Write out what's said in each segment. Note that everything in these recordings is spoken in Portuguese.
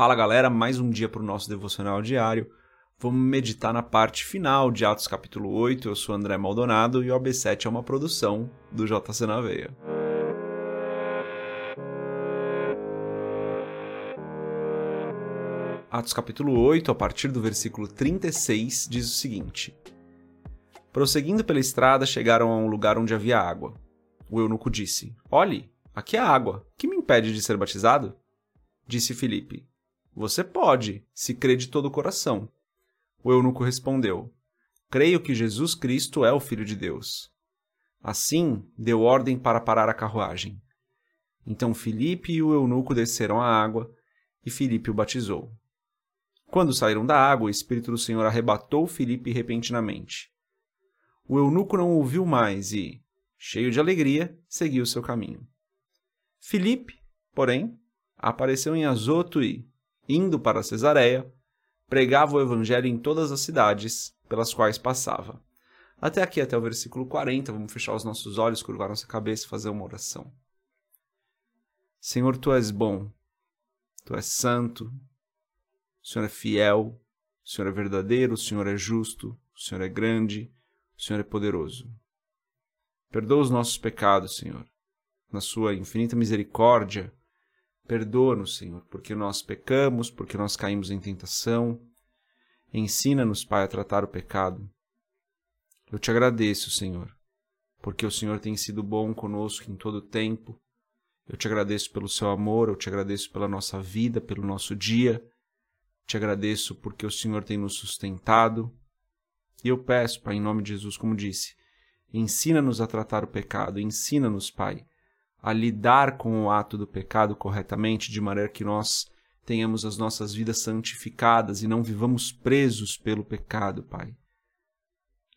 Fala galera, mais um dia para o nosso devocional diário. Vamos meditar na parte final de Atos capítulo 8. Eu sou André Maldonado e o AB7 é uma produção do JC na Veia. Atos capítulo 8, a partir do versículo 36, diz o seguinte: Prosseguindo pela estrada, chegaram a um lugar onde havia água. O eunuco disse: Olhe, aqui há água. Que me impede de ser batizado? Disse Filipe: você pode, se crê de todo o coração. O eunuco respondeu: Creio que Jesus Cristo é o Filho de Deus. Assim, deu ordem para parar a carruagem. Então Filipe e o eunuco desceram à água, e Filipe o batizou. Quando saíram da água, o Espírito do Senhor arrebatou Filipe repentinamente. O eunuco não ouviu mais e, cheio de alegria, seguiu seu caminho. Filipe, porém, apareceu em Azoto e, indo para Cesareia, pregava o evangelho em todas as cidades pelas quais passava. Até aqui, até o versículo 40, vamos fechar os nossos olhos, curvar nossa cabeça e fazer uma oração. Senhor, tu és bom, tu és santo, o Senhor é fiel, o Senhor é verdadeiro, o Senhor é justo, o Senhor é grande, o Senhor é poderoso. Perdoa os nossos pecados, Senhor. Na sua infinita misericórdia, Perdoa-nos, Senhor, porque nós pecamos, porque nós caímos em tentação. Ensina-nos, Pai, a tratar o pecado. Eu te agradeço, Senhor, porque o Senhor tem sido bom conosco em todo o tempo. Eu te agradeço pelo seu amor, eu te agradeço pela nossa vida, pelo nosso dia. Te agradeço porque o Senhor tem nos sustentado. E eu peço, Pai, em nome de Jesus, como disse, ensina-nos a tratar o pecado, ensina-nos, Pai, a lidar com o ato do pecado corretamente, de maneira que nós tenhamos as nossas vidas santificadas e não vivamos presos pelo pecado, Pai.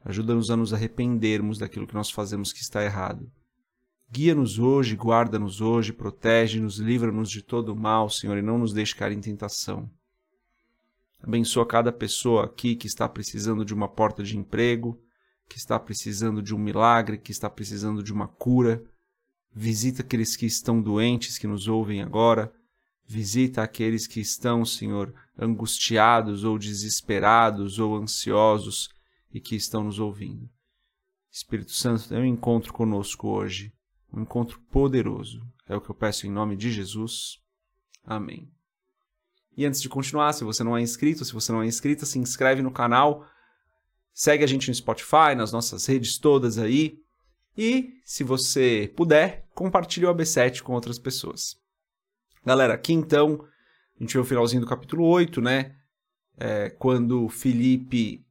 Ajuda-nos a nos arrependermos daquilo que nós fazemos que está errado. Guia-nos hoje, guarda-nos hoje, protege-nos, livra-nos de todo o mal, Senhor, e não nos deixe cair em tentação. Abençoa cada pessoa aqui que está precisando de uma porta de emprego, que está precisando de um milagre, que está precisando de uma cura Visita aqueles que estão doentes, que nos ouvem agora. Visita aqueles que estão, Senhor, angustiados ou desesperados ou ansiosos e que estão nos ouvindo. Espírito Santo, tem um encontro conosco hoje, um encontro poderoso. É o que eu peço em nome de Jesus. Amém. E antes de continuar, se você não é inscrito, se você não é inscrita, se inscreve no canal, segue a gente no Spotify, nas nossas redes todas aí. E, se você puder, compartilhe o AB7 com outras pessoas. Galera, aqui então, a gente vê o finalzinho do capítulo 8, né? É, quando Felipe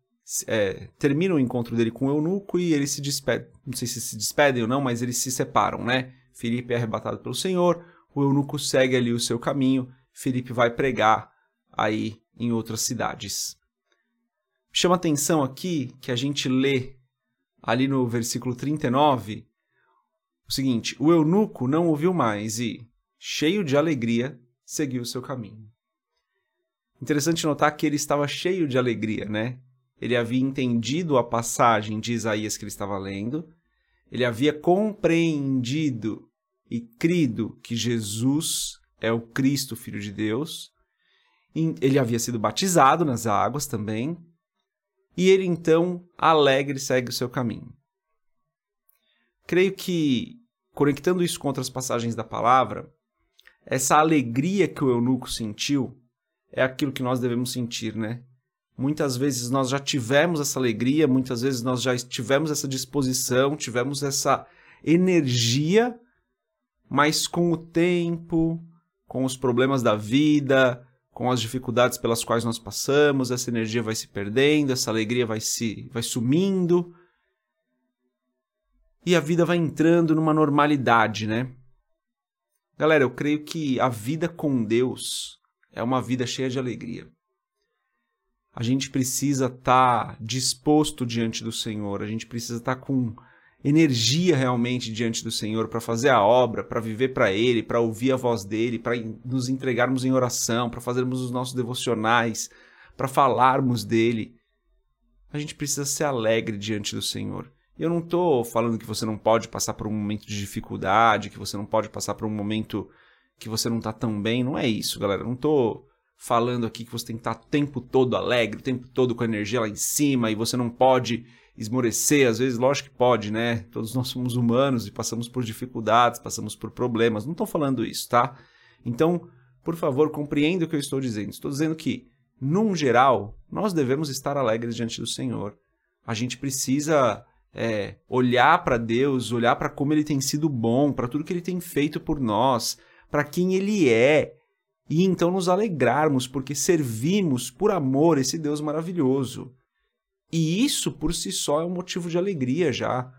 é, termina o encontro dele com o eunuco e eles se despedem. Não sei se se despedem ou não, mas eles se separam, né? Felipe é arrebatado pelo Senhor, o eunuco segue ali o seu caminho, Felipe vai pregar aí em outras cidades. Chama atenção aqui que a gente lê ali no versículo 39, o seguinte: O eunuco não ouviu mais e, cheio de alegria, seguiu seu caminho. Interessante notar que ele estava cheio de alegria, né? Ele havia entendido a passagem de Isaías que ele estava lendo, ele havia compreendido e crido que Jesus é o Cristo, Filho de Deus. Ele havia sido batizado nas águas também, e ele então, alegre, segue o seu caminho. Creio que, conectando isso com outras passagens da palavra, essa alegria que o eunuco sentiu é aquilo que nós devemos sentir, né? Muitas vezes nós já tivemos essa alegria, muitas vezes nós já tivemos essa disposição, tivemos essa energia, mas com o tempo, com os problemas da vida, com as dificuldades pelas quais nós passamos, essa energia vai se perdendo, essa alegria vai se vai sumindo. E a vida vai entrando numa normalidade, né? Galera, eu creio que a vida com Deus é uma vida cheia de alegria. A gente precisa estar tá disposto diante do Senhor, a gente precisa estar tá com energia realmente diante do Senhor para fazer a obra, para viver para Ele, para ouvir a voz dele, para nos entregarmos em oração, para fazermos os nossos devocionais, para falarmos dele. A gente precisa ser alegre diante do Senhor. Eu não estou falando que você não pode passar por um momento de dificuldade, que você não pode passar por um momento que você não está tão bem. Não é isso, galera. Eu não estou falando aqui que você tem que estar o tempo todo alegre, o tempo todo com a energia lá em cima e você não pode esmorecer. Às vezes, lógico que pode, né? Todos nós somos humanos e passamos por dificuldades, passamos por problemas. Não estou falando isso, tá? Então, por favor, compreenda o que eu estou dizendo. Estou dizendo que, num geral, nós devemos estar alegres diante do Senhor. A gente precisa é, olhar para Deus, olhar para como Ele tem sido bom, para tudo que Ele tem feito por nós, para quem Ele é e então nos alegrarmos porque servimos por amor esse Deus maravilhoso. E isso por si só é um motivo de alegria já.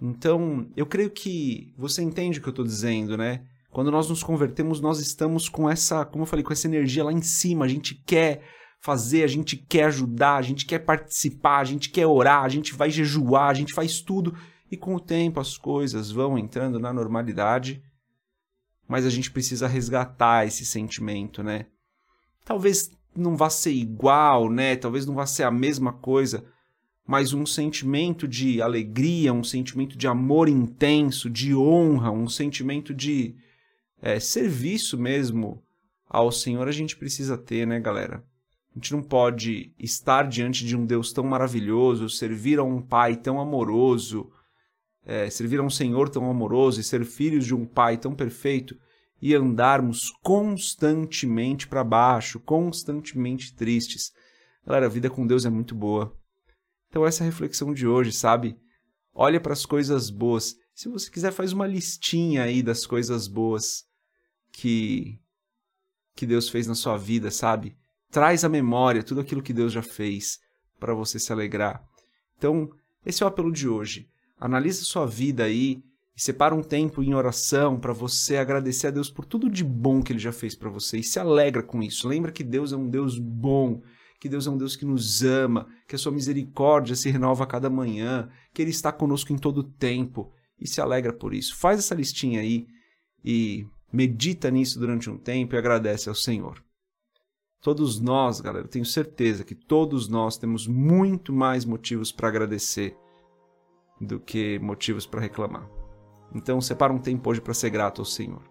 Então, eu creio que você entende o que eu estou dizendo, né? Quando nós nos convertemos, nós estamos com essa, como eu falei, com essa energia lá em cima. A gente quer fazer, a gente quer ajudar, a gente quer participar, a gente quer orar, a gente vai jejuar, a gente faz tudo. E com o tempo as coisas vão entrando na normalidade mas a gente precisa resgatar esse sentimento, né? Talvez não vá ser igual, né? Talvez não vá ser a mesma coisa, mas um sentimento de alegria, um sentimento de amor intenso, de honra, um sentimento de é, serviço mesmo ao Senhor a gente precisa ter, né, galera? A gente não pode estar diante de um Deus tão maravilhoso, servir a um Pai tão amoroso, é, servir a um Senhor tão amoroso e ser filhos de um Pai tão perfeito e andarmos constantemente para baixo, constantemente tristes. Galera, a vida com Deus é muito boa. Então essa é a reflexão de hoje, sabe? Olha para as coisas boas. Se você quiser, faz uma listinha aí das coisas boas que que Deus fez na sua vida, sabe? Traz à memória tudo aquilo que Deus já fez para você se alegrar. Então, esse é o apelo de hoje. Analisa sua vida aí separa um tempo em oração para você agradecer a Deus por tudo de bom que ele já fez para você e se alegra com isso. Lembra que Deus é um Deus bom, que Deus é um Deus que nos ama, que a sua misericórdia se renova a cada manhã, que ele está conosco em todo o tempo e se alegra por isso. Faz essa listinha aí e medita nisso durante um tempo e agradece ao Senhor. Todos nós, galera, tenho certeza que todos nós temos muito mais motivos para agradecer do que motivos para reclamar. Então, separa um tempo hoje para ser grato ao Senhor.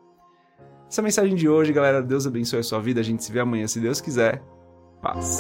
Essa a mensagem de hoje, galera. Deus abençoe a sua vida. A gente se vê amanhã, se Deus quiser. Paz.